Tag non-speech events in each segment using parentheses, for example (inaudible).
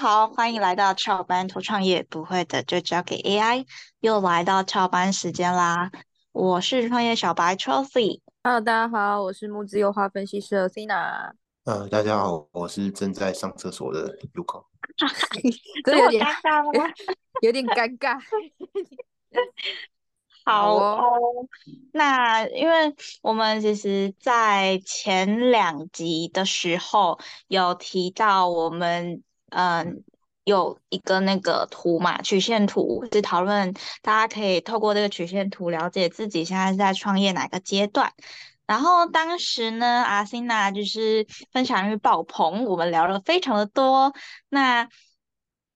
好，欢迎来到翘班图创业，不会的就交给 AI。又来到翘班时间啦，我是创业小白 Chelsea。Hello，大家好，我是木质优化分析师 Cina。呃，大家好，我是正在上厕所的。(laughs) 这 (laughs) 有点尴尬 (laughs) 吗？有点尴尬。好哦，那因为我们其实，在前两集的时候有提到，我们嗯有一个那个图嘛，曲线图是讨论，大家可以透过这个曲线图了解自己现在是在创业哪个阶段。然后当时呢，阿欣娜就是分享欲爆棚，我们聊了非常的多。那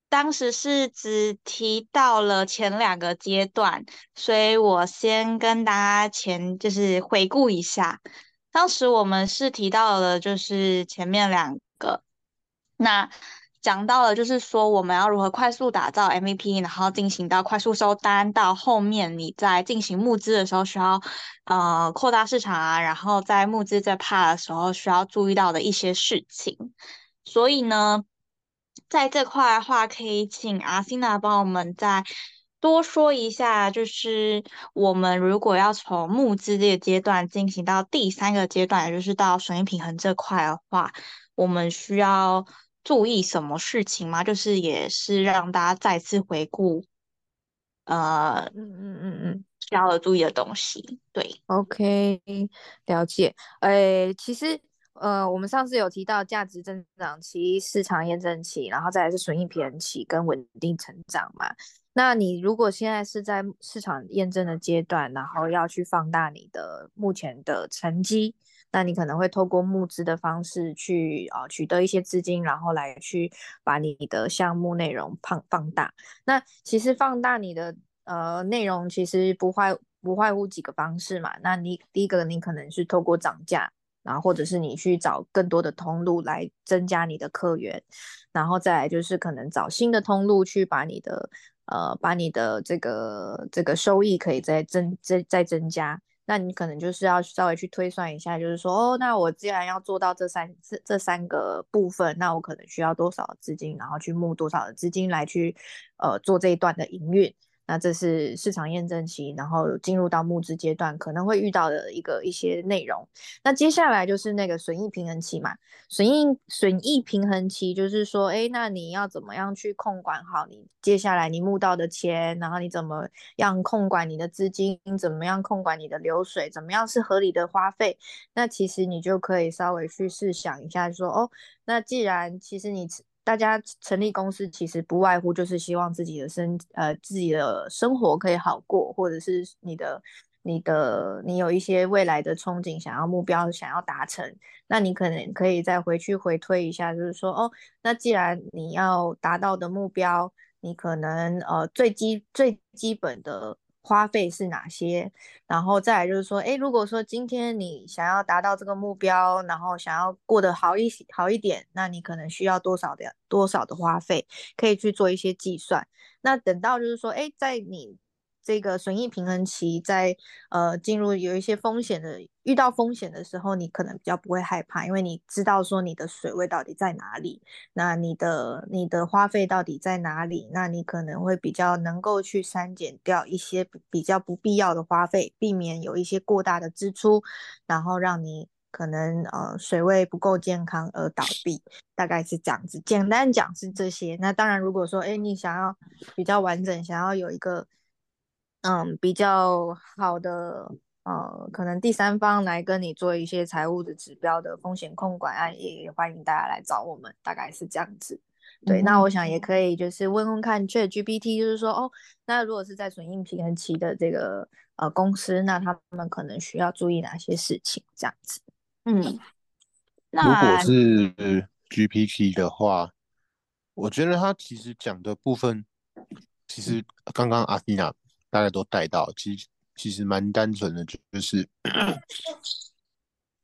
当时是只提到了前两个阶段，所以我先跟大家前就是回顾一下。当时我们是提到了就是前面两个，那讲到了就是说我们要如何快速打造 MVP，然后进行到快速收单，到后面你在进行募资的时候需要呃扩大市场啊，然后在募资在怕的时候需要注意到的一些事情。所以呢。在这块的话，可以请阿欣娜帮我们再多说一下，就是我们如果要从募资这个阶段进行到第三个阶段，也就是到损益平衡这块的话，我们需要注意什么事情吗？就是也是让大家再次回顾，呃，嗯嗯嗯嗯，需要注意的东西。对，OK，了解。诶，其实。呃，我们上次有提到价值增长期、市场验证期，然后再来是损益平衡期跟稳定成长嘛。那你如果现在是在市场验证的阶段，然后要去放大你的目前的成绩，那你可能会透过募资的方式去啊取得一些资金，然后来去把你的项目内容放放大。那其实放大你的呃内容，其实不坏不坏乎几个方式嘛。那你第一个，你可能是透过涨价。然后或者是你去找更多的通路来增加你的客源，然后再来就是可能找新的通路去把你的呃把你的这个这个收益可以再增再再增加。那你可能就是要稍微去推算一下，就是说哦，那我既然要做到这三这这三个部分，那我可能需要多少资金，然后去募多少的资金来去呃做这一段的营运。那这是市场验证期，然后进入到募资阶段可能会遇到的一个一些内容。那接下来就是那个损益平衡期嘛，损益损益平衡期就是说，哎，那你要怎么样去控管好你接下来你募到的钱，然后你怎么样控管你的资金，怎么样控管你的流水，怎么样是合理的花费？那其实你就可以稍微去试想一下，说哦，那既然其实你。大家成立公司其实不外乎就是希望自己的生呃自己的生活可以好过，或者是你的你的你有一些未来的憧憬，想要目标想要达成，那你可能可以再回去回推一下，就是说哦，那既然你要达到的目标，你可能呃最基最基本的。花费是哪些？然后再来就是说，哎，如果说今天你想要达到这个目标，然后想要过得好一好一点，那你可能需要多少的多少的花费，可以去做一些计算。那等到就是说，哎，在你。这个损益平衡期在呃进入有一些风险的遇到风险的时候，你可能比较不会害怕，因为你知道说你的水位到底在哪里，那你的你的花费到底在哪里，那你可能会比较能够去删减掉一些比较不必要的花费，避免有一些过大的支出，然后让你可能呃水位不够健康而倒闭，大概是这样子。简单讲是这些。那当然，如果说哎你想要比较完整，想要有一个。嗯，比较好的，呃，可能第三方来跟你做一些财务的指标的风险控管啊，也欢迎大家来找我们，大概是这样子。对，那我想也可以就是问问看 ChatGPT，就是说，哦，那如果是在损益平衡期的这个呃公司，那他们可能需要注意哪些事情？这样子。嗯，如果是 GPT 的话，我觉得他其实讲的部分，其实刚刚阿蒂娜。大家都带到，其实其实蛮单纯的，就是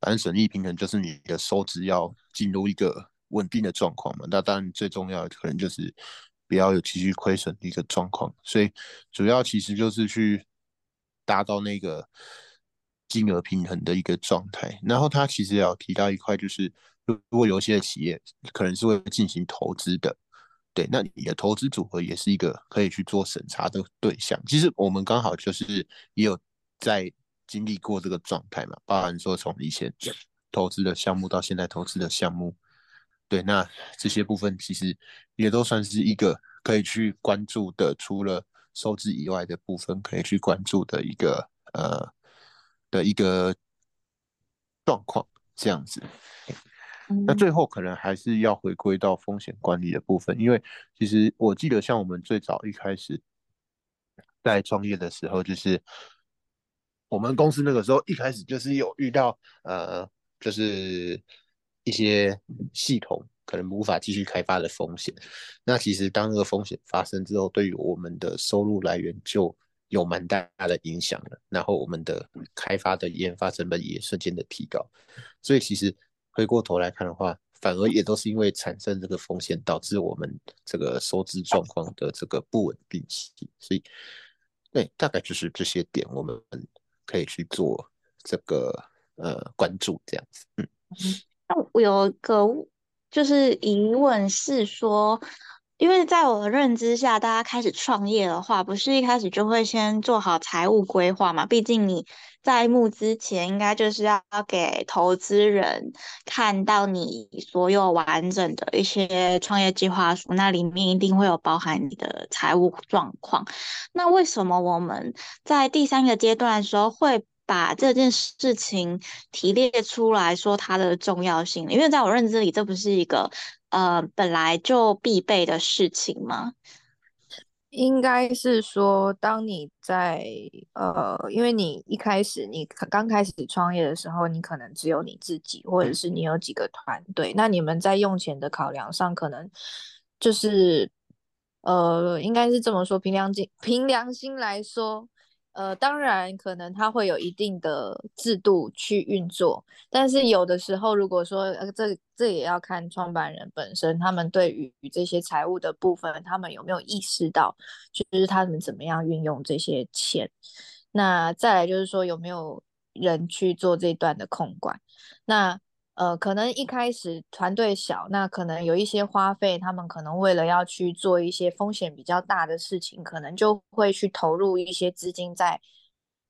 反正损益平衡就是你的收支要进入一个稳定的状况嘛。那当然最重要的可能就是不要有继续亏损的一个状况。所以主要其实就是去达到那个金额平衡的一个状态。然后他其实也有提到一块，就是如果有些企业可能是会进行投资的，对，那你的投资组合也是一个可以去做审查的对象。其实我们刚好就是也有在经历过这个状态嘛，包含说从以前投资的项目到现在投资的项目，对，那这些部分其实也都算是一个可以去关注的，除了收支以外的部分可以去关注的一个呃的一个状况，这样子。那最后可能还是要回归到风险管理的部分，因为其实我记得像我们最早一开始在创业的时候，就是我们公司那个时候一开始就是有遇到呃，就是一些系统可能无法继续开发的风险。那其实当那个风险发生之后，对于我们的收入来源就有蛮大的影响了，然后我们的开发的研发成本也瞬间的提高，所以其实。回过头来看的话，反而也都是因为产生这个风险，导致我们这个收支状况的这个不稳定性。所以，对，大概就是这些点，我们可以去做这个呃关注，这样子。嗯，那我有个就是疑问是说。因为在我的认知下，大家开始创业的话，不是一开始就会先做好财务规划嘛？毕竟你在募资前，应该就是要给投资人看到你所有完整的一些创业计划书，那里面一定会有包含你的财务状况。那为什么我们在第三个阶段的时候会把这件事情提列出来说它的重要性？因为在我认知里，这不是一个。呃，本来就必备的事情吗？应该是说，当你在呃，因为你一开始你刚开始创业的时候，你可能只有你自己，或者是你有几个团队，那你们在用钱的考量上，可能就是呃，应该是这么说，凭良心凭良心来说。呃，当然，可能它会有一定的制度去运作，但是有的时候，如果说呃，这这也要看创办人本身，他们对于这些财务的部分，他们有没有意识到，就是他们怎么样运用这些钱。那再来就是说，有没有人去做这段的控管？那。呃，可能一开始团队小，那可能有一些花费，他们可能为了要去做一些风险比较大的事情，可能就会去投入一些资金在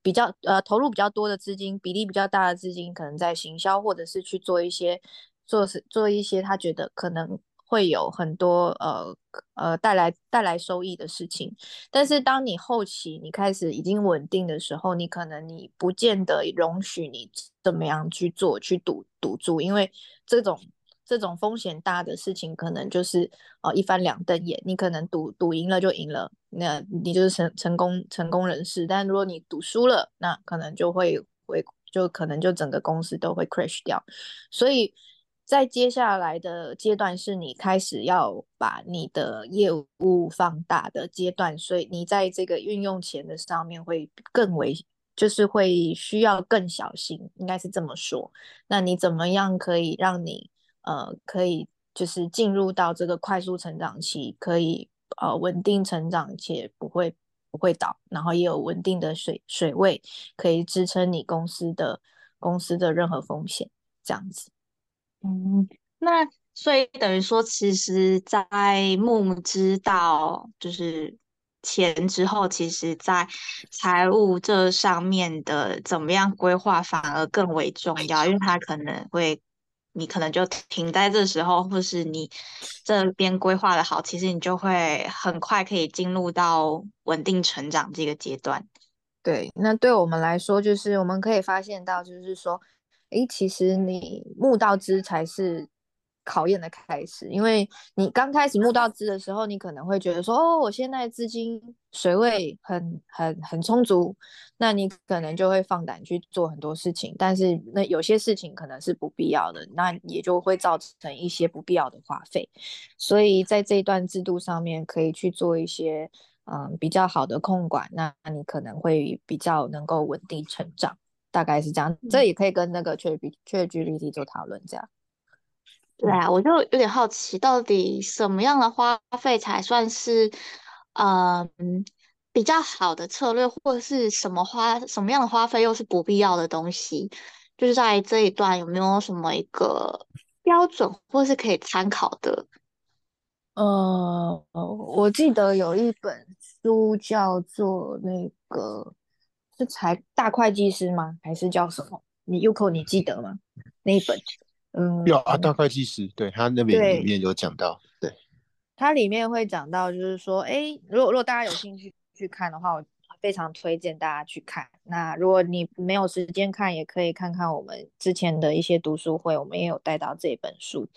比较呃投入比较多的资金，比例比较大的资金，可能在行销或者是去做一些做是做一些他觉得可能。会有很多呃呃带来带来收益的事情，但是当你后期你开始已经稳定的时候，你可能你不见得容许你怎么样去做去赌赌注，因为这种这种风险大的事情，可能就是呃一翻两瞪眼，你可能赌赌赢了就赢了，那你就是成成功成功人士，但如果你赌输了，那可能就会会就可能就整个公司都会 crash 掉，所以。在接下来的阶段，是你开始要把你的业务放大的阶段，所以你在这个运用钱的上面会更为，就是会需要更小心，应该是这么说。那你怎么样可以让你呃可以就是进入到这个快速成长期，可以呃稳定成长且不会不会倒，然后也有稳定的水水位可以支撑你公司的公司的任何风险，这样子。嗯，那所以等于说，其实，在木知道就是钱之后，其实在财务这上面的怎么样规划，反而更为重要，因为它可能会，你可能就停在这时候，或是你这边规划的好，其实你就会很快可以进入到稳定成长这个阶段。对，那对我们来说，就是我们可以发现到，就是说。诶，其实你募到资才是考验的开始，因为你刚开始募到资的时候，你可能会觉得说，哦，我现在资金水位很很很充足，那你可能就会放胆去做很多事情，但是那有些事情可能是不必要的，那也就会造成一些不必要的花费，所以在这一段制度上面可以去做一些嗯比较好的控管，那你可能会比较能够稳定成长。大概是这样，这也可以跟那个 Chat Chat GPT 做讨论，这样。对啊，我就有点好奇，到底什么样的花费才算是嗯比较好的策略，或者是什么花什么样的花费又是不必要的东西？就是在这一段有没有什么一个标准，或是可以参考的？呃，呃，我记得有一本书叫做那个是财大会计师吗？还是叫什么？你 Uko 你记得吗？那一本，嗯，有啊，大会计师，对他那边里面有讲到，对，它里面会讲到，就是说，哎，如果如果大家有兴趣去看的话，我。非常推荐大家去看。那如果你没有时间看，也可以看看我们之前的一些读书会，我们也有带到这本书。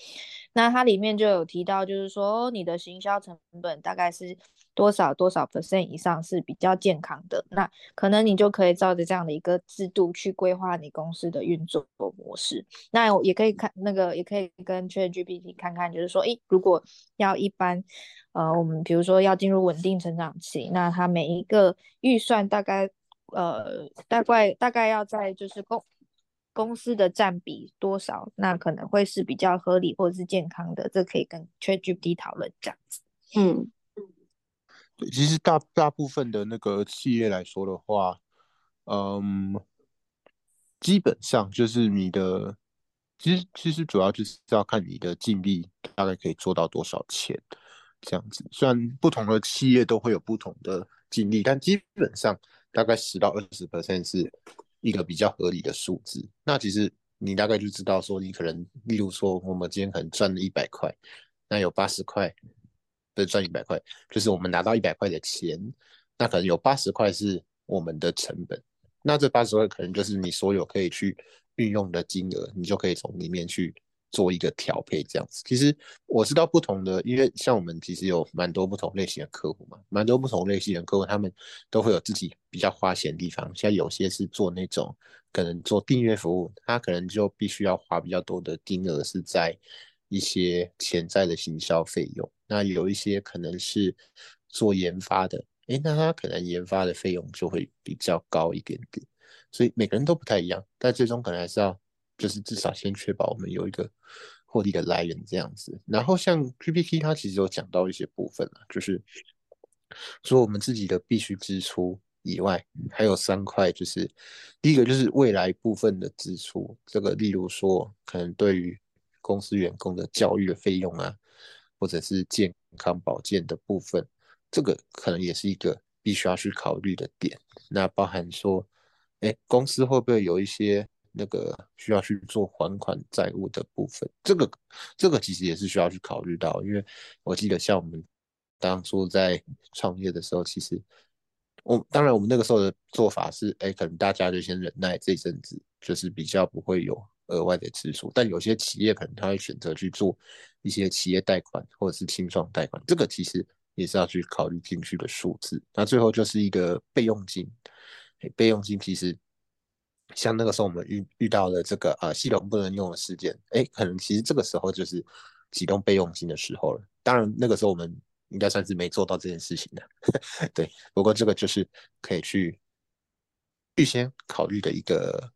那它里面就有提到，就是说你的行销成本大概是多少多少 percent 以上是比较健康的。那可能你就可以照着这样的一个制度去规划你公司的运作模式。那也可以看那个，也可以跟 ChatGPT 看看，就是说，诶，如果要一般。呃，我们比如说要进入稳定成长期，那它每一个预算大概呃大概大概要在就是公公司的占比多少，那可能会是比较合理或者是健康的，这可以跟 ChatGPT 讨论这样子。嗯对，其实大大部分的那个企业来说的话，嗯，基本上就是你的，其实其实主要就是要看你的净利大概可以做到多少钱。这样子，虽然不同的企业都会有不同的净利，但基本上大概十到二十 percent 是一个比较合理的数字。那其实你大概就知道说，你可能，例如说，我们今天可能赚了一百块，那有八十块，不是赚一百块，就是我们拿到一百块的钱，那可能有八十块是我们的成本，那这八十块可能就是你所有可以去运用的金额，你就可以从里面去。做一个调配这样子，其实我知道不同的，因为像我们其实有蛮多不同类型的客户嘛，蛮多不同类型的客户，他们都会有自己比较花钱的地方。像有些是做那种可能做订阅服务，他可能就必须要花比较多的金额是在一些潜在的行销费用。那有一些可能是做研发的，诶，那他可能研发的费用就会比较高一点点。所以每个人都不太一样，但最终可能还是要。就是至少先确保我们有一个获利的来源这样子，然后像 PPT 它其实有讲到一些部分啊，就是说我们自己的必须支出以外，还有三块，就是第一个就是未来部分的支出，这个例如说可能对于公司员工的教育的费用啊，或者是健康保健的部分，这个可能也是一个必须要去考虑的点。那包含说，哎，公司会不会有一些？那个需要去做还款债务的部分，这个这个其实也是需要去考虑到，因为我记得像我们当初在创业的时候，其实我当然我们那个时候的做法是，哎，可能大家就先忍耐这一阵子，就是比较不会有额外的支出，但有些企业可能他会选择去做一些企业贷款或者是清创贷款，这个其实也是要去考虑进去的数字。那最后就是一个备用金，备用金其实。像那个时候我们遇遇到了这个呃系统不能用的事件，哎，可能其实这个时候就是启动备用金的时候了。当然那个时候我们应该算是没做到这件事情的，(laughs) 对。不过这个就是可以去预先考虑的一个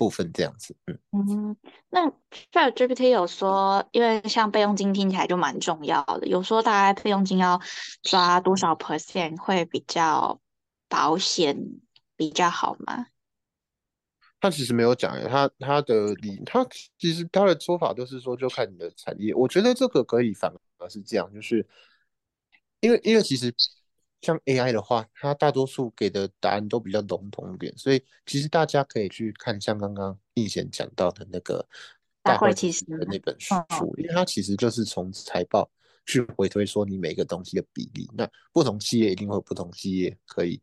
部分，这样子。嗯嗯，那 Chat GPT 有说，因为像备用金听起来就蛮重要的，有说大概备用金要抓多少 percent 会比较保险比较好吗？他其实没有讲他他的理，他其实他的说法都是说，就看你的产业。我觉得这个可以反而是这样，就是因为因为其实像 AI 的话，它大多数给的答案都比较笼统一点，所以其实大家可以去看像刚刚应贤讲到的那个大会其实的那本书，因为它其实就是从财报去回推说你每个东西的比例，那不同企业一定会有不同企业可以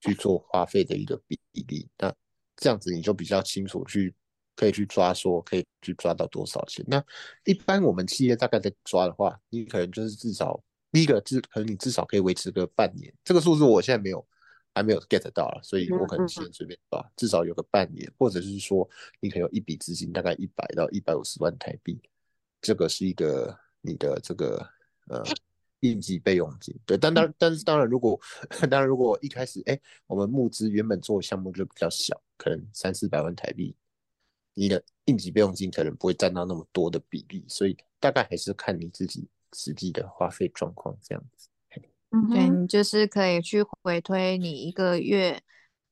去做花费的一个比例，那。这样子你就比较清楚去可以去抓说可以去抓到多少钱。那一般我们企业大概在抓的话，你可能就是至少第一个至可能你至少可以维持个半年。这个数字我现在没有还没有 get 到了，所以我可能先随便抓，至少有个半年，或者是说你可能有一笔资金大概一百到一百五十万台币，这个是一个你的这个呃。应急备用金，对，但当但是当然，如果当然如果一开始，哎，我们募资原本做项目就比较小，可能三四百万台币，你的应急备用金可能不会占到那么多的比例，所以大概还是看你自己实际的花费状况这样子。对你就是可以去回推你一个月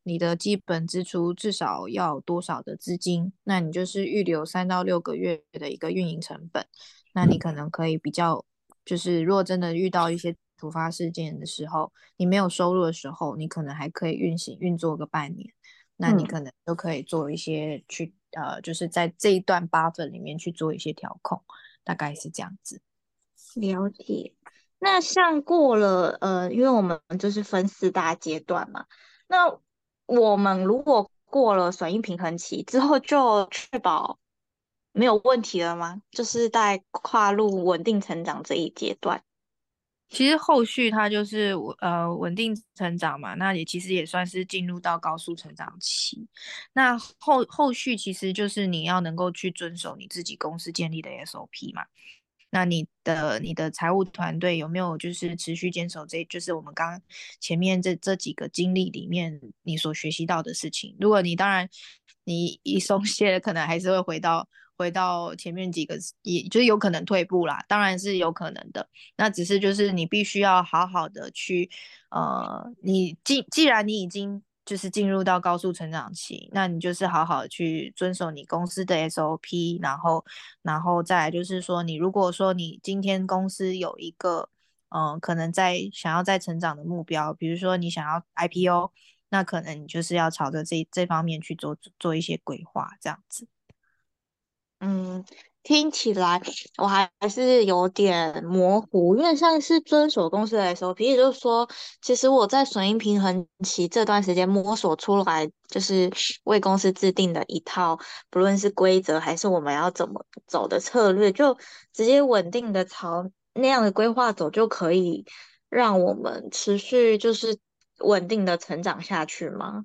你的基本支出至少要多少的资金，那你就是预留三到六个月的一个运营成本，那你可能可以比较。就是如果真的遇到一些突发事件的时候，你没有收入的时候，你可能还可以运行运作个半年，那你可能都可以做一些去呃，就是在这一段八分里面去做一些调控，大概是这样子。了解。那像过了呃，因为我们就是分四大阶段嘛，那我们如果过了损益平衡期之后，就确保没有问题了吗？就是在跨入稳定成长这一阶段。其实后续它就是呃稳定成长嘛，那也其实也算是进入到高速成长期。那后后续其实就是你要能够去遵守你自己公司建立的 SOP 嘛。那你的你的财务团队有没有就是持续坚守这就是我们刚前面这这几个经历里面你所学习到的事情？如果你当然你一松懈，可能还是会回到回到前面几个，也就是有可能退步啦，当然是有可能的。那只是就是你必须要好好的去呃，你既既然你已经。就是进入到高速成长期，那你就是好好去遵守你公司的 SOP，然后，然后再就是说，你如果说你今天公司有一个，嗯，可能在想要在成长的目标，比如说你想要 IPO，那可能你就是要朝着这这方面去做做一些规划，这样子。嗯。听起来我还是有点模糊，因为像是遵守公司的 SOP，也就是说，其实我在损益平衡期这段时间摸索出来，就是为公司制定的一套，不论是规则还是我们要怎么走的策略，就直接稳定的朝那样的规划走，就可以让我们持续就是稳定的成长下去吗？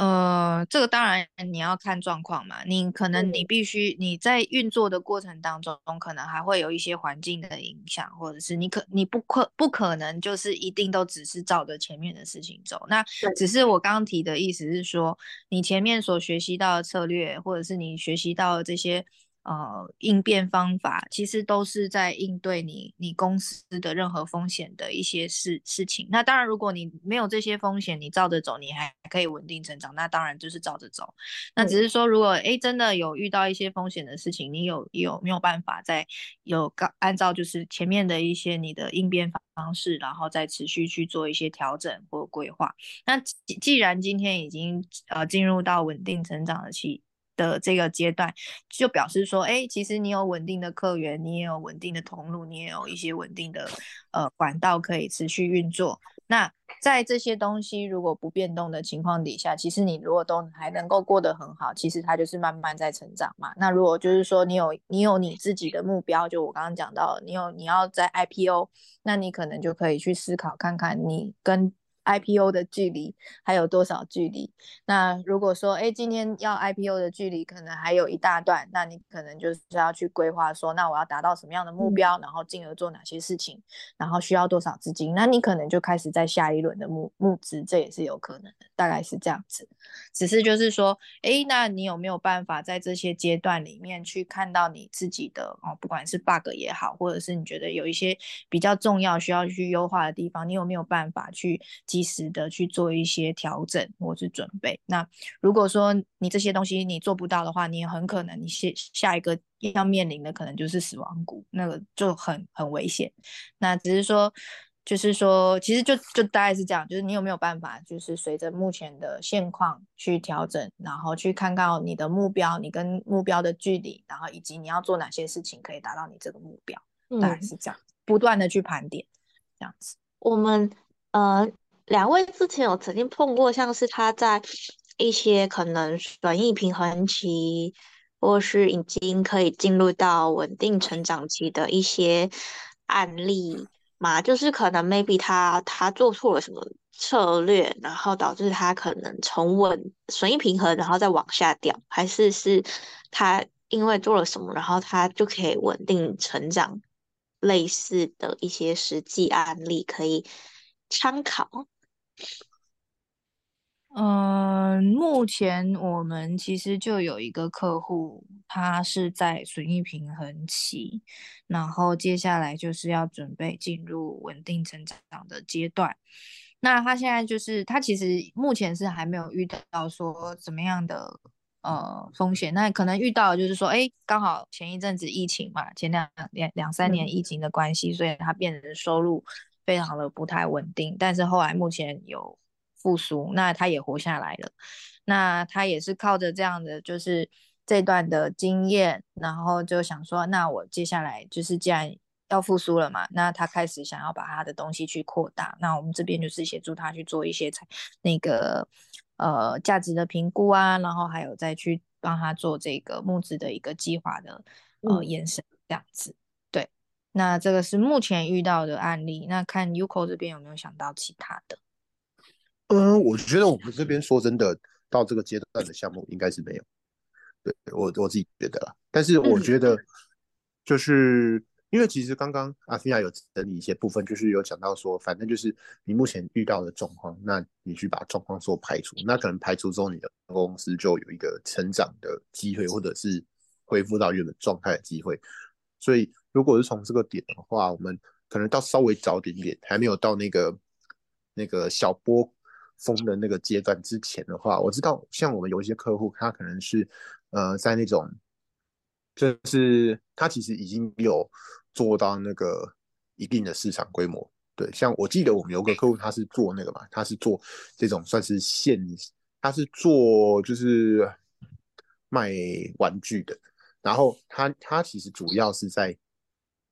呃，这个当然你要看状况嘛。你可能你必须你在运作的过程当中，可能还会有一些环境的影响，或者是你可你不可不可能就是一定都只是照着前面的事情走。那只是我刚刚提的意思是说，你前面所学习到的策略，或者是你学习到的这些。呃，应变方法其实都是在应对你你公司的任何风险的一些事事情。那当然，如果你没有这些风险，你照着走，你还可以稳定成长。那当然就是照着走。那只是说，如果哎真的有遇到一些风险的事情，你有有没有办法在有刚按照就是前面的一些你的应变方式，然后再持续去做一些调整或规划？那既既然今天已经呃进入到稳定成长的期。的这个阶段，就表示说，哎，其实你有稳定的客源，你也有稳定的通路，你也有一些稳定的呃管道可以持续运作。那在这些东西如果不变动的情况底下，其实你如果都还能够过得很好，其实它就是慢慢在成长嘛。那如果就是说你有你有你自己的目标，就我刚刚讲到，你有你要在 IPO，那你可能就可以去思考看看你跟。IPO 的距离还有多少距离？那如果说，哎，今天要 IPO 的距离可能还有一大段，那你可能就是要去规划说，那我要达到什么样的目标，然后进而做哪些事情，然后需要多少资金？那你可能就开始在下一轮的募募资，这也是有可能的，大概是这样子。只是就是说，哎，那你有没有办法在这些阶段里面去看到你自己的哦，不管是 bug 也好，或者是你觉得有一些比较重要需要去优化的地方，你有没有办法去？及时的去做一些调整或是准备。那如果说你这些东西你做不到的话，你很可能你下下一个要面临的可能就是死亡谷，那个就很很危险。那只是说，就是说，其实就就大概是这样，就是你有没有办法，就是随着目前的现况去调整，然后去看到你的目标，你跟目标的距离，然后以及你要做哪些事情可以达到你这个目标，大概是这样，不断的去盘点，这样子。我们呃。两位之前有曾经碰过，像是他在一些可能损益平衡期，或是已经可以进入到稳定成长期的一些案例嘛？就是可能 maybe 他他做错了什么策略，然后导致他可能从稳损益平衡，然后再往下掉，还是是他因为做了什么，然后他就可以稳定成长？类似的一些实际案例可以参考。嗯，目前我们其实就有一个客户，他是在损益平衡期，然后接下来就是要准备进入稳定成长的阶段。那他现在就是他其实目前是还没有遇到说怎么样的呃风险。那可能遇到就是说，哎，刚好前一阵子疫情嘛，前两两两三年疫情的关系，所以他变成收入非常的不太稳定。但是后来目前有复苏，那他也活下来了。那他也是靠着这样的就是这段的经验，然后就想说，那我接下来就是既然要复苏了嘛，那他开始想要把他的东西去扩大。那我们这边就是协助他去做一些才那个呃价值的评估啊，然后还有再去帮他做这个募资的一个计划的呃延伸这样子。对，那这个是目前遇到的案例。那看 Uco 这边有没有想到其他的？嗯，我觉得我们这边说真的，到这个阶段的项目应该是没有。对我我自己觉得啦，但是我觉得就是。因为其实刚刚阿菲亚有整理一些部分，就是有讲到说，反正就是你目前遇到的状况，那你去把状况做排除，那可能排除之后，你的公司就有一个成长的机会，或者是恢复到原本状态的机会。所以如果是从这个点的话，我们可能到稍微早点点，还没有到那个那个小波峰的那个阶段之前的话，我知道像我们有一些客户，他可能是呃在那种，就是他其实已经有。做到那个一定的市场规模，对，像我记得我们有个客户，他是做那个嘛，他是做这种算是线，他是做就是卖玩具的，然后他他其实主要是在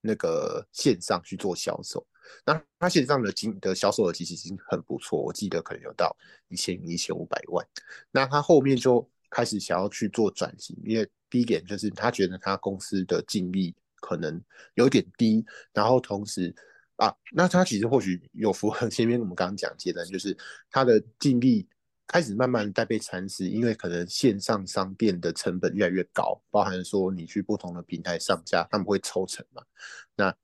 那个线上去做销售，那他线上的经的销售额其实已经很不错，我记得可能有到一千一千五百万，那他后面就开始想要去做转型，因为第一点就是他觉得他公司的净利。可能有点低，然后同时啊，那他其实或许有符合前面我们刚刚讲阶段，就是他的净利开始慢慢在被蚕食，因为可能线上商店的成本越来越高，包含说你去不同的平台上架，他们会抽成嘛，那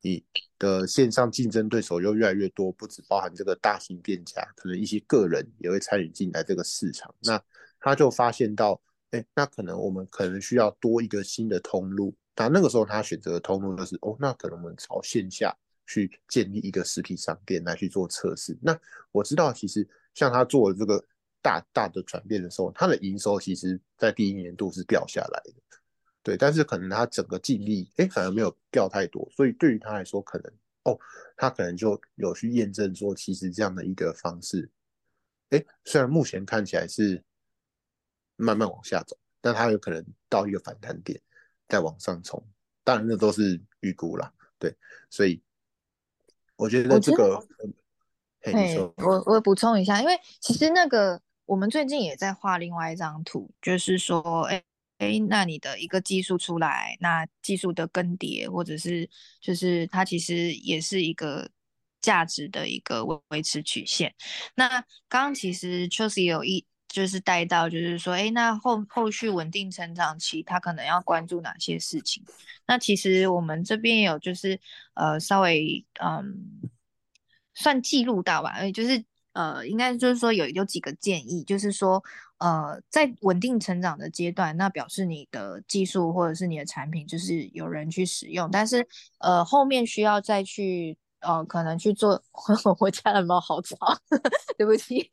你的线上竞争对手又越来越多，不止包含这个大型店家，可能一些个人也会参与进来这个市场，那他就发现到，哎，那可能我们可能需要多一个新的通路。那那个时候，他选择的通路就是哦，那可能我们朝线下去建立一个实体商店来去做测试。那我知道，其实像他做的这个大大的转变的时候，他的营收其实在第一年度是掉下来的，对。但是可能他整个净利，哎，反而没有掉太多。所以对于他来说，可能哦，他可能就有去验证说，其实这样的一个方式，哎，虽然目前看起来是慢慢往下走，但他有可能到一个反弹点。再往上冲，当然那都是预估啦，对，所以我觉得这个，哎，我我补充一下，因为其实那个我们最近也在画另外一张图，就是说，哎哎，那你的一个技术出来，那技术的更迭，或者是就是它其实也是一个价值的一个维维持曲线。那刚刚其实确实有一。就是带到，就是说，哎，那后后续稳定成长期，他可能要关注哪些事情？那其实我们这边有，就是呃，稍微嗯，算记录到吧，就是呃，应该就是说有有几个建议，就是说呃，在稳定成长的阶段，那表示你的技术或者是你的产品就是有人去使用，但是呃，后面需要再去。哦，可能去做 (laughs) 我家的猫好吵，(laughs) 对不起。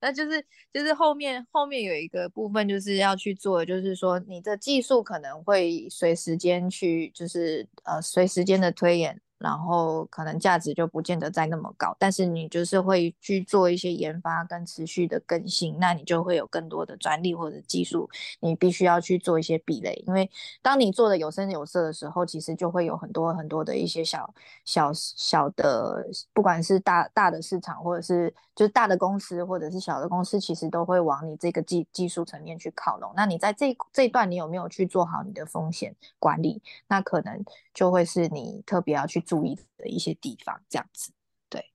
那就是就是后面后面有一个部分就是要去做，就是说你的技术可能会随时间去，就是呃随时间的推演。然后可能价值就不见得再那么高，但是你就是会去做一些研发跟持续的更新，那你就会有更多的专利或者技术，你必须要去做一些壁垒，因为当你做的有声有色的时候，其实就会有很多很多的一些小小小的，不管是大大的市场或者是就是大的公司或者是小的公司，其实都会往你这个技技术层面去靠拢。那你在这这一段你有没有去做好你的风险管理？那可能就会是你特别要去。注意的一些地方，这样子，对，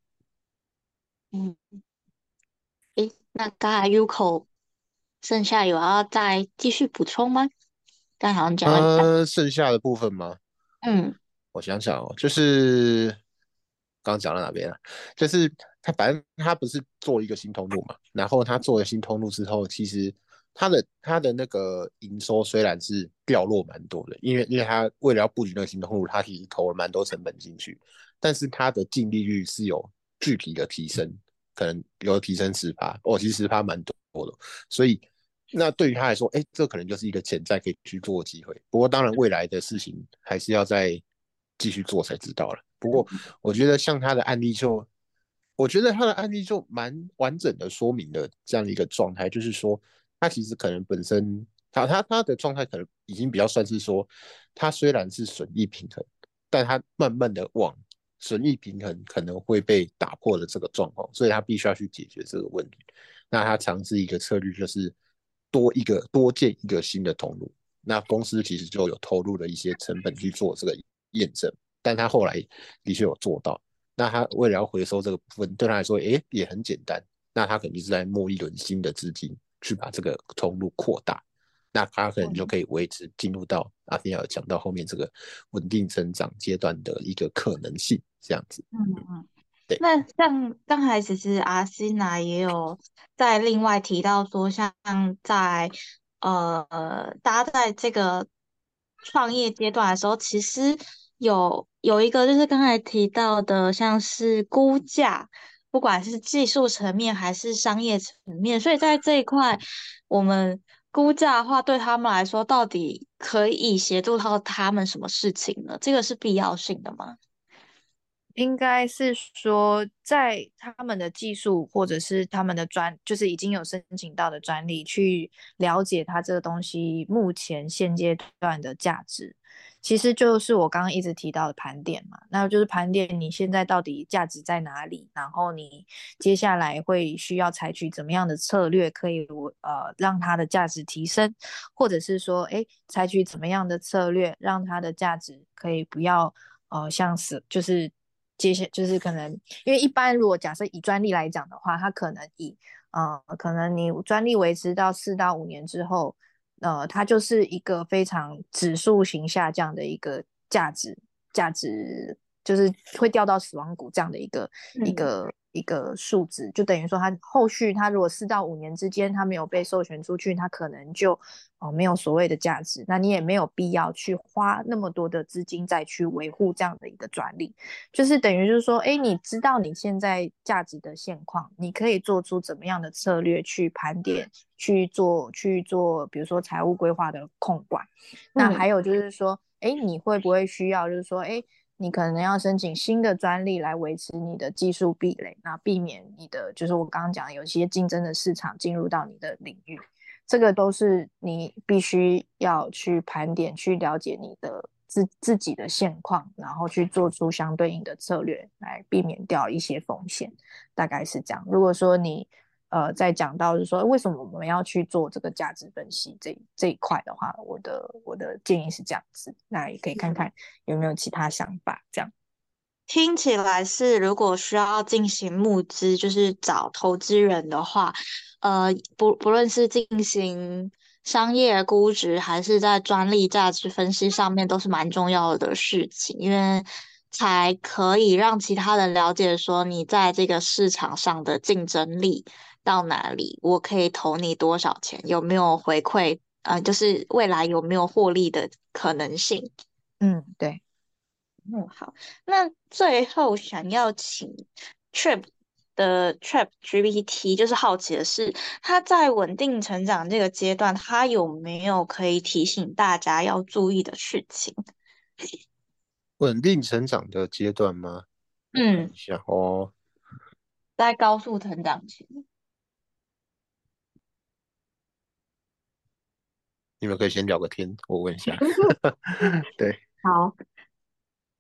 嗯，诶，那刚才 Uko 剩下有要再继续补充吗？刚好像讲呃，剩下的部分吗？嗯，我想想哦，就是刚讲到哪边了？就是他反正他不是做一个新通路嘛，然后他做了新通路之后，其实。它的它的那个营收虽然是掉落蛮多的，因为因为它为了要布局那个新通路，它其实投了蛮多成本进去，但是它的净利率是有具体的提升，可能有提升十趴，哦，其实十趴蛮多的，所以那对于他来说，哎，这可能就是一个潜在可以去做的机会。不过当然，未来的事情还是要再继续做才知道了。不过我觉得像他的案例就，我觉得他的案例就蛮完整的说明了这样的一个状态，就是说他其实可能本身他他他的状态可能已经比较算是说，他虽然是损益平衡，但他慢慢的往损益平衡可能会被打破的这个状况，所以他必须要去解决这个问题。那他尝试一个策略就是。多一个多建一个新的通路，那公司其实就有投入了一些成本去做这个验证，但他后来的确有做到。那他为了要回收这个部分，对他来说，诶也很简单。那他肯定是在募一轮新的资金去把这个通路扩大，那他可能就可以维持进入到阿菲尔讲到后面这个稳定增长阶段的一个可能性，这样子。嗯嗯。对那像刚才其实阿西娜也有在另外提到说，像在呃，大家在这个创业阶段的时候，其实有有一个就是刚才提到的，像是估价，不管是技术层面还是商业层面，所以在这一块，我们估价的话，对他们来说，到底可以协助到他们什么事情呢？这个是必要性的吗？应该是说，在他们的技术或者是他们的专，就是已经有申请到的专利，去了解它这个东西目前现阶段的价值，其实就是我刚刚一直提到的盘点嘛。那就是盘点你现在到底价值在哪里，然后你接下来会需要采取怎么样的策略，可以呃让它的价值提升，或者是说，哎，采取怎么样的策略，让它的价值可以不要呃像是就是。接下就是可能，因为一般如果假设以专利来讲的话，它可能以呃，可能你专利维持到四到五年之后，呃，它就是一个非常指数型下降的一个价值，价值就是会掉到死亡谷这样的一个一个。一个数值，就等于说，它后续它如果四到五年之间它没有被授权出去，它可能就哦没有所谓的价值，那你也没有必要去花那么多的资金再去维护这样的一个专利，就是等于就是说，哎，你知道你现在价值的现况，你可以做出怎么样的策略去盘点，去做去做，比如说财务规划的控管，那还有就是说，哎，你会不会需要就是说，哎。你可能要申请新的专利来维持你的技术壁垒，那避免你的就是我刚刚讲有些竞争的市场进入到你的领域，这个都是你必须要去盘点、去了解你的自自己的现况，然后去做出相对应的策略来避免掉一些风险，大概是这样。如果说你呃，在讲到就是说，为什么我们要去做这个价值分析这这一块的话，我的我的建议是这样子，那也可以看看有没有其他想法。这样听起来是，如果需要进行募资，就是找投资人的话，呃，不不论是进行商业估值，还是在专利价值分析上面，都是蛮重要的事情，因为才可以让其他人了解说你在这个市场上的竞争力。到哪里，我可以投你多少钱？有没有回馈？呃，就是未来有没有获利的可能性？嗯，对。嗯，好。那最后想要请 Trip 的 Trip GPT，就是好奇的是，它在稳定成长这个阶段，它有没有可以提醒大家要注意的事情？(laughs) 稳定成长的阶段吗？嗯，想哦，在高速成长期。你们可以先聊个天，我问一下。(laughs) 对，好，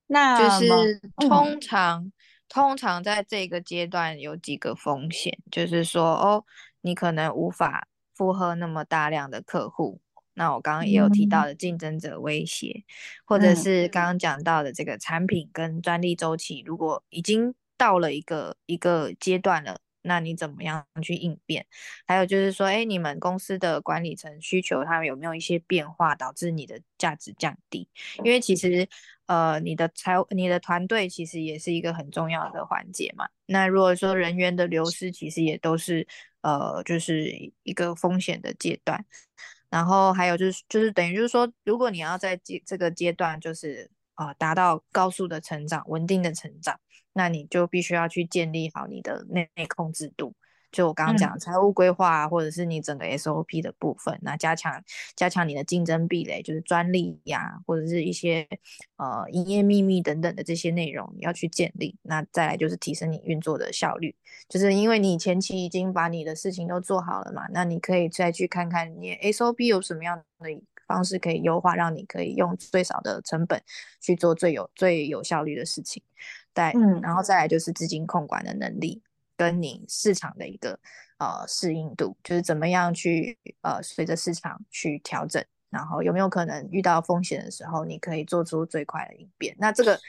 那就是通常通常在这个阶段有几个风险，就是说哦，你可能无法负荷那么大量的客户。那我刚刚也有提到的竞争者威胁，或者是刚刚讲到的这个产品跟专利周期，如果已经到了一个一个阶段了。那你怎么样去应变？还有就是说，哎，你们公司的管理层需求，他们有没有一些变化，导致你的价值降低？因为其实，呃，你的财你的团队其实也是一个很重要的环节嘛。那如果说人员的流失，其实也都是呃，就是一个风险的阶段。然后还有就是，就是等于就是说，如果你要在这这个阶段，就是啊，达到高速的成长、稳定的成长。那你就必须要去建立好你的内内控制度，就我刚刚讲财务规划，或者是你整个 SOP 的部分，那加强加强你的竞争壁垒，就是专利呀，或者是一些呃营业秘密等等的这些内容你要去建立。那再来就是提升你运作的效率，就是因为你前期已经把你的事情都做好了嘛，那你可以再去看看你 SOP 有什么样的方式可以优化，让你可以用最少的成本去做最有最有效率的事情。对，嗯，然后再来就是资金控管的能力。跟你市场的一个呃适应度，就是怎么样去呃随着市场去调整，然后有没有可能遇到风险的时候，你可以做出最快的应变。那这个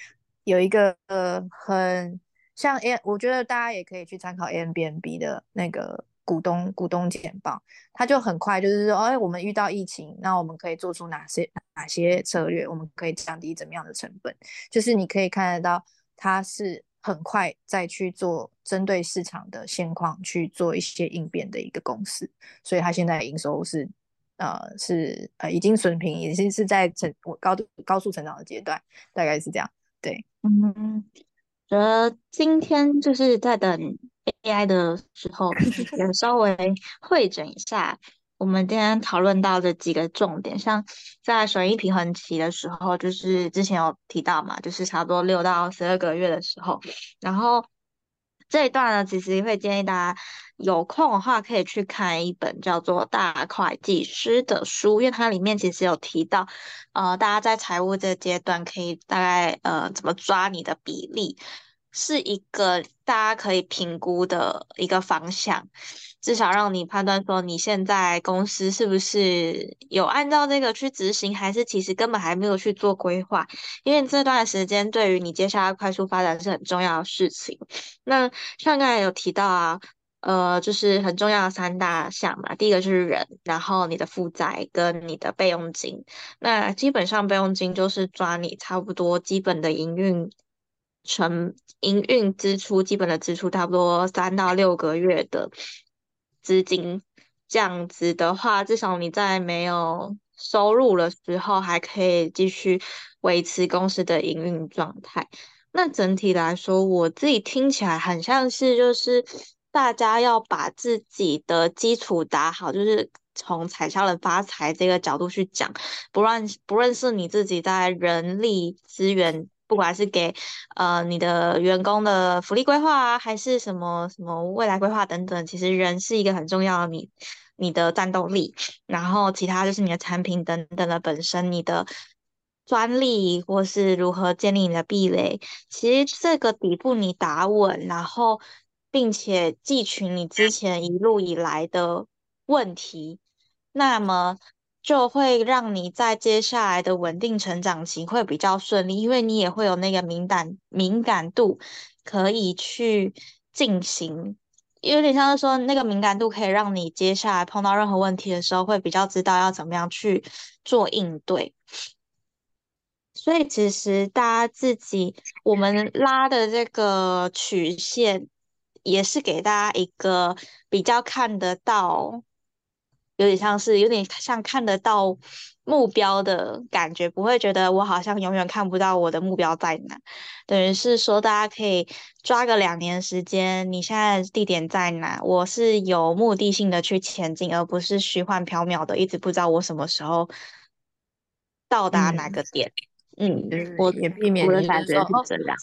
有一个呃很像 A，我觉得大家也可以去参考 A M B N B 的那个股东股东简报，他就很快就是说，哎，我们遇到疫情，那我们可以做出哪些哪些策略，我们可以降低怎么样的成本，就是你可以看得到它是。很快再去做针对市场的现况去做一些应变的一个公司，所以它现在营收是呃是呃已经损平，已经是在成我高度高速成长的阶段，大概是这样。对，嗯，觉得今天就是在等 AI 的时候，也稍微会诊一下。我们今天讨论到的几个重点，像在损益平衡期的时候，就是之前有提到嘛，就是差不多六到十二个月的时候，然后这一段呢，其实会建议大家有空的话可以去看一本叫做《大会计师》的书，因为它里面其实有提到，呃，大家在财务这阶段可以大概呃怎么抓你的比例，是一个大家可以评估的一个方向。至少让你判断说，你现在公司是不是有按照这个去执行，还是其实根本还没有去做规划？因为这段时间对于你接下来快速发展是很重要的事情。那像刚才有提到啊，呃，就是很重要的三大项嘛，第一个就是人，然后你的负债跟你的备用金。那基本上备用金就是抓你差不多基本的营运成营运支出，基本的支出差不多三到六个月的。资金这样子的话，至少你在没有收入的时候，还可以继续维持公司的营运状态。那整体来说，我自己听起来很像是，就是大家要把自己的基础打好，就是从彩销人发财这个角度去讲，不论不论是你自己在人力资源。不管是给呃你的员工的福利规划啊，还是什么什么未来规划等等，其实人是一个很重要的你你的战斗力。然后其他就是你的产品等等的本身，你的专利或是如何建立你的壁垒，其实这个底部你打稳，然后并且汲取你之前一路以来的问题，那么。就会让你在接下来的稳定成长期会比较顺利，因为你也会有那个敏感敏感度可以去进行，有点像是说那个敏感度可以让你接下来碰到任何问题的时候会比较知道要怎么样去做应对。所以其实大家自己我们拉的这个曲线也是给大家一个比较看得到。有点像是有点像看得到目标的感觉，不会觉得我好像永远看不到我的目标在哪。等于是说，大家可以抓个两年时间，你现在地点在哪？我是有目的性的去前进，而不是虚幻缥缈的，一直不知道我什么时候到达哪个点。嗯，我也避免我的感觉是这样。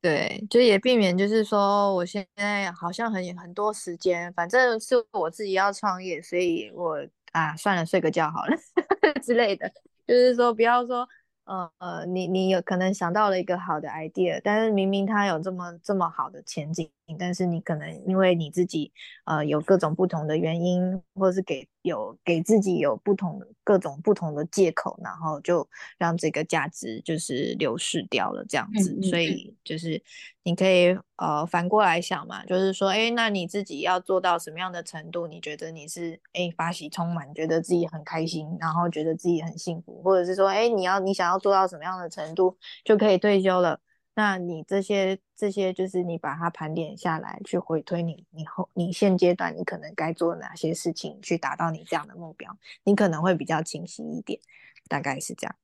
对，就也避免，就是说，我现在好像很很多时间，反正是我自己要创业，所以我啊，算了，睡个觉好了 (laughs) 之类的，就是说，不要说。呃呃，你你有可能想到了一个好的 idea，但是明明它有这么这么好的前景，但是你可能因为你自己呃有各种不同的原因，或是给有给自己有不同的各种不同的借口，然后就让这个价值就是流失掉了这样子。所以就是你可以呃反过来想嘛，就是说，哎，那你自己要做到什么样的程度？你觉得你是哎发喜充满，觉得自己很开心，然后觉得自己很幸福，或者是说，哎，你要你想要。做到什么样的程度就可以退休了？那你这些这些就是你把它盘点下来，去回推你你后你现阶段你可能该做哪些事情去达到你这样的目标，你可能会比较清晰一点，大概是这样。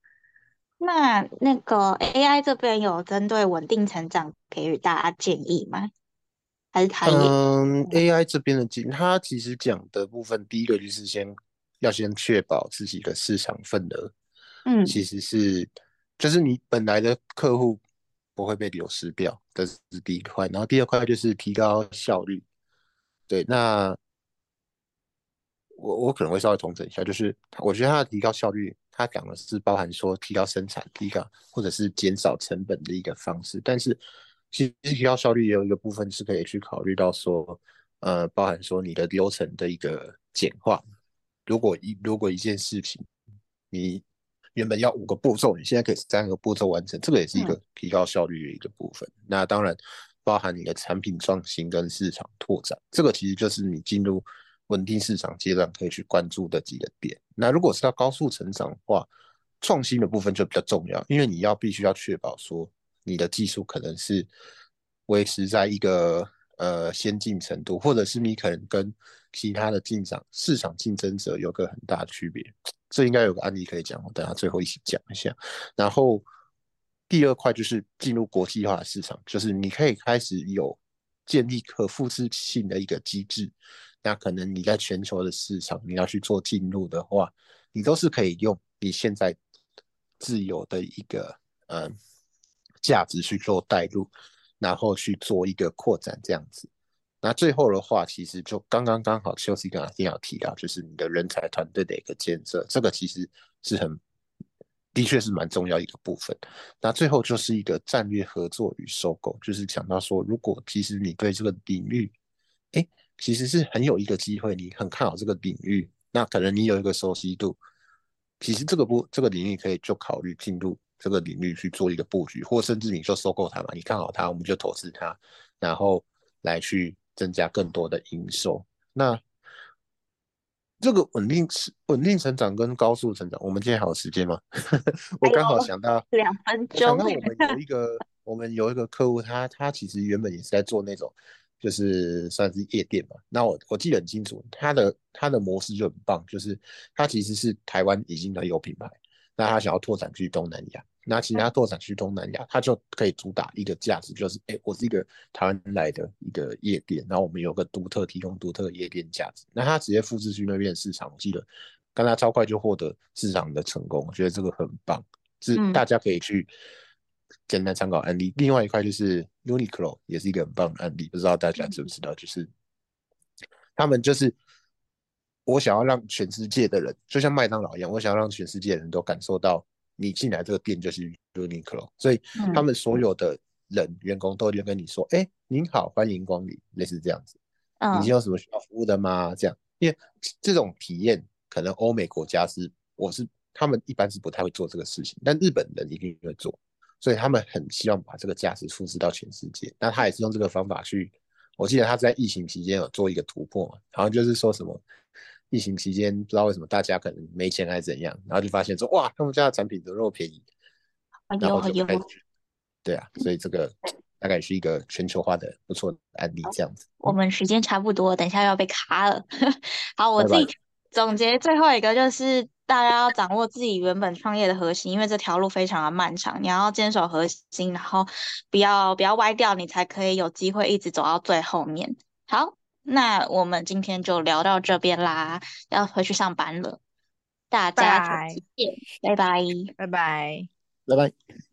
那那个 AI 这边有针对稳定成长给予大家建议吗？还是他也？嗯，AI 这边的建，他其实讲的部分，第一个就是先要先确保自己的市场份额，嗯其实是就是你本来的客户不会被流失掉，这是第一块。然后第二块就是提高效率。对，那我我可能会稍微重整一下，就是我觉得它的提高效率，它讲的是包含说提高生产、提高或者是减少成本的一个方式。但是其实提高效率也有一个部分是可以去考虑到说，呃，包含说你的流程的一个简化。如果一如果一件事情你原本要五个步骤，你现在可以三个步骤完成，这个也是一个提高效率的一个部分。那当然包含你的产品创新跟市场拓展，这个其实就是你进入稳定市场阶段可以去关注的几个点。那如果是要高速成长的话，创新的部分就比较重要，因为你要必须要确保说你的技术可能是维持在一个呃先进程度，或者是你可能跟其他的竞争市场竞争者有个很大的区别。这应该有个案例可以讲，我等下最后一起讲一下。然后第二块就是进入国际化的市场，就是你可以开始有建立可复制性的一个机制。那可能你在全球的市场你要去做进入的话，你都是可以用你现在自有的一个嗯价值去做带入，然后去做一个扩展这样子。那最后的话，其实就刚刚刚好，休息刚刚一定要提到，就是你的人才团队的一个建设，这个其实是很的确是蛮重要一个部分。那最后就是一个战略合作与收购，就是讲到说，如果其实你对这个领域，哎，其实是很有一个机会，你很看好这个领域，那可能你有一个熟悉度，其实这个不这个领域可以就考虑进入这个领域去做一个布局，或甚至你就收购它嘛，你看好它，我们就投资它，然后来去。增加更多的营收，那这个稳定是稳定成长跟高速成长，我们今天还有时间吗？(laughs) 我刚好想到两分钟，想到我们有一个 (laughs) 我们有一个客户，他他其实原本也是在做那种就是算是夜店嘛。那我我记得很清楚，他的他的模式就很棒，就是他其实是台湾已经的有品牌，那他想要拓展去东南亚。那其他拓展去东南亚，它就可以主打一个价值，就是哎，我是一个台湾来的一个夜店，然后我们有个独特提供独特的夜店价值。那他直接复制去那边市场，我记得跟他超快就获得市场的成功，我觉得这个很棒，是大家可以去简单参考案例。另外一块就是 Uniqlo 也是一个很棒的案例，不知道大家知不知道？就是他们就是我想要让全世界的人，就像麦当劳一样，我想要让全世界的人都感受到。你进来这个店就是 Uniqlo，所以他们所有的人员工都会跟你说：“哎，您好，欢迎光临。”类似这样子。嗯，你有什么需要服务的吗？这样，因为这种体验可能欧美国家是，我是他们一般是不太会做这个事情，但日本人一定会做，所以他们很希望把这个价值复制到全世界。那他也是用这个方法去，我记得他在疫情期间有做一个突破，好像就是说什么。疫情期间，不知道为什么大家可能没钱还是怎样，然后就发现说哇，他们家的产品怎么那么便宜？然后就开始，对啊，所以这个大概是一个全球化的不错的案例，这样子。我们时间差不多，等一下要被卡了。(laughs) 好，我自己总结最后一个就是，大家要掌握自己原本创业的核心，因为这条路非常的漫长，你要坚守核心，然后不要不要歪掉，你才可以有机会一直走到最后面。好。那我们今天就聊到这边啦，要回去上班了。大家再见，拜拜，拜拜，拜拜。